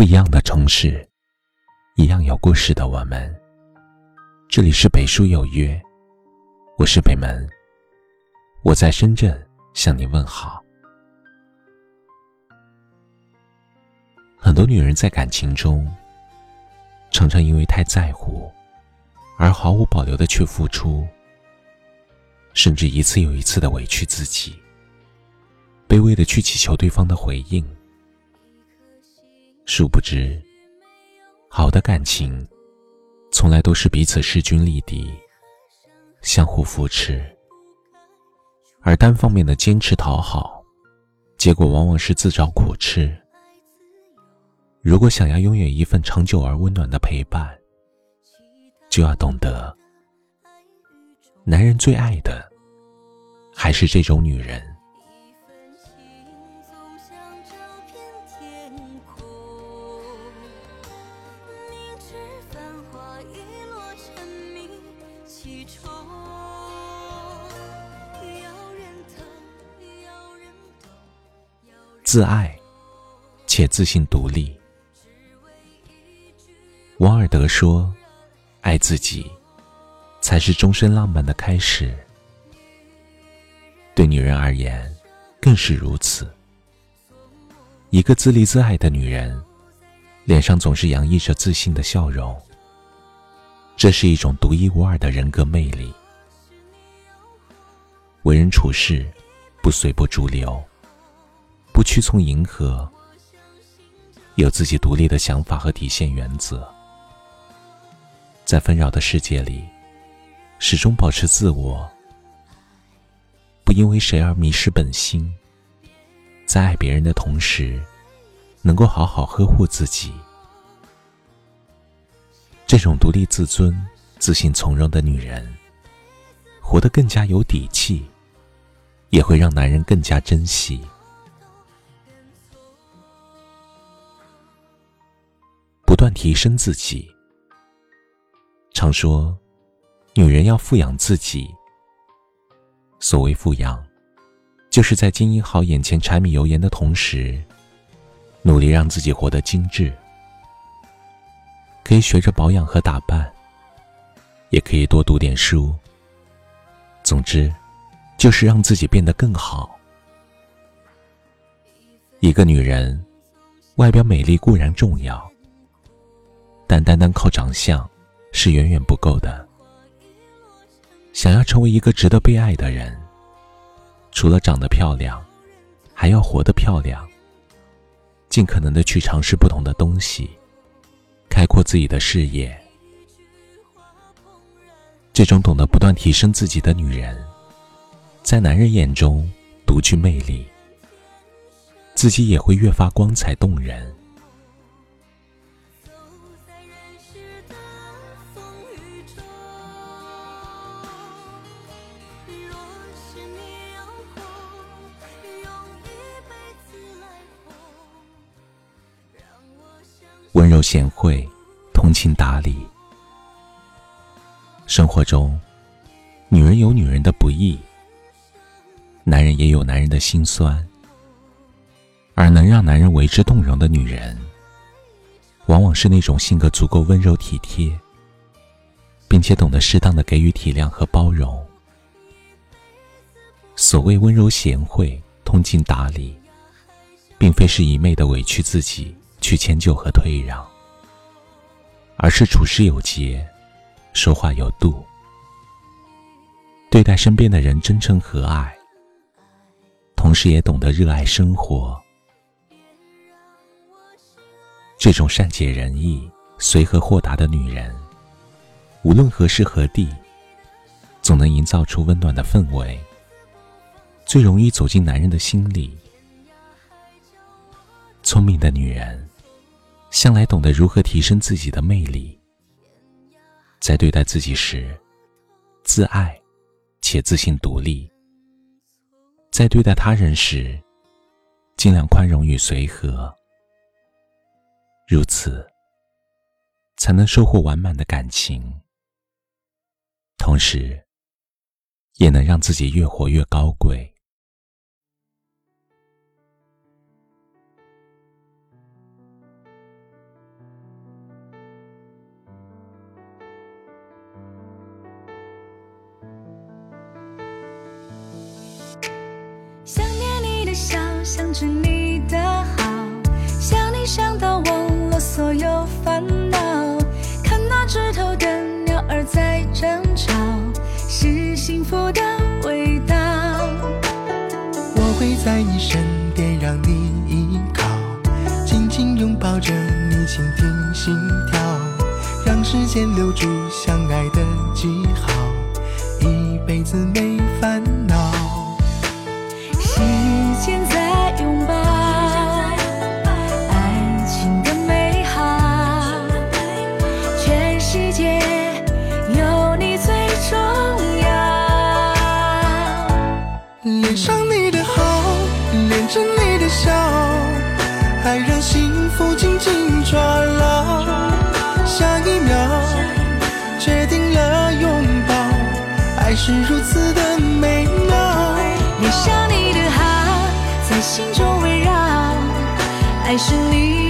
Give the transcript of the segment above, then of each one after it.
不一样的城市，一样有故事的我们。这里是北书有约，我是北门，我在深圳向你问好。很多女人在感情中，常常因为太在乎，而毫无保留的去付出，甚至一次又一次的委屈自己，卑微的去祈求对方的回应。殊不知，好的感情，从来都是彼此势均力敌，相互扶持。而单方面的坚持讨好，结果往往是自找苦吃。如果想要拥有一份长久而温暖的陪伴，就要懂得，男人最爱的，还是这种女人。自爱，且自信独立。王尔德说：“爱自己，才是终身浪漫的开始。”对女人而言，更是如此。一个自立自爱的女人，脸上总是洋溢着自信的笑容。这是一种独一无二的人格魅力。为人处事，不随波逐流。不屈从迎合，有自己独立的想法和底线原则，在纷扰的世界里，始终保持自我，不因为谁而迷失本心，在爱别人的同时，能够好好呵护自己。这种独立自尊、自信从容的女人，活得更加有底气，也会让男人更加珍惜。不断提升自己。常说，女人要富养自己。所谓富养，就是在经营好眼前柴米油盐的同时，努力让自己活得精致。可以学着保养和打扮，也可以多读点书。总之，就是让自己变得更好。一个女人，外表美丽固然重要。但单单靠长相是远远不够的。想要成为一个值得被爱的人，除了长得漂亮，还要活得漂亮。尽可能的去尝试不同的东西，开阔自己的视野。这种懂得不断提升自己的女人，在男人眼中独具魅力，自己也会越发光彩动人。贤惠，通情达理。生活中，女人有女人的不易，男人也有男人的心酸。而能让男人为之动容的女人，往往是那种性格足够温柔体贴，并且懂得适当的给予体谅和包容。所谓温柔贤惠、通情达理，并非是一昧的委屈自己。去迁就和退让，而是处事有节，说话有度，对待身边的人真诚和蔼，同时也懂得热爱生活。这种善解人意、随和豁达的女人，无论何时何地，总能营造出温暖的氛围，最容易走进男人的心里。聪明的女人。向来懂得如何提升自己的魅力，在对待自己时，自爱且自信独立；在对待他人时，尽量宽容与随和。如此，才能收获完满的感情，同时，也能让自己越活越高贵。是你的好，想你想到忘了所有烦恼。看那枝头的鸟儿在争吵，是幸福的味道。我会在你身边，让你依靠，紧紧拥抱着你，倾听心跳，让时间留住相爱的记号，一辈子没恋上你的好，恋着你的笑，爱让幸福紧紧抓牢。下一秒，决定了拥抱，爱是如此的美妙。恋上你的好，在心中围绕，爱是你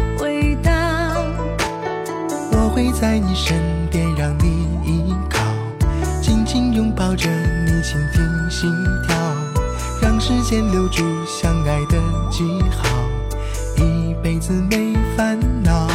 陪在你身边，让你依靠，紧紧拥抱着你，倾听心跳，让时间留住相爱的记号，一辈子没烦恼。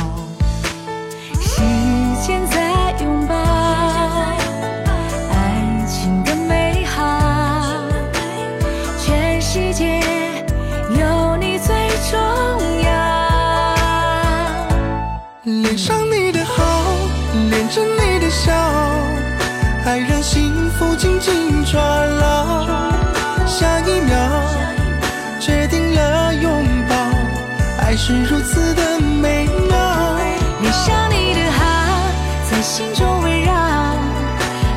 的笑，爱让幸福紧紧抓牢。下一秒，决定了拥抱，爱是如此的美妙。你想你的好，在心中围绕，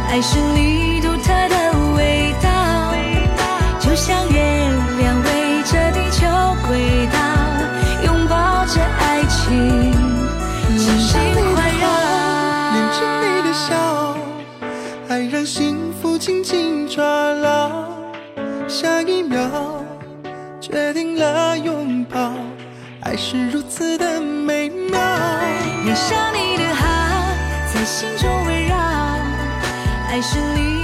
爱是你抓牢。下一秒，决定了拥抱，爱是如此的美妙。恋上你的好，在心中围绕，爱是你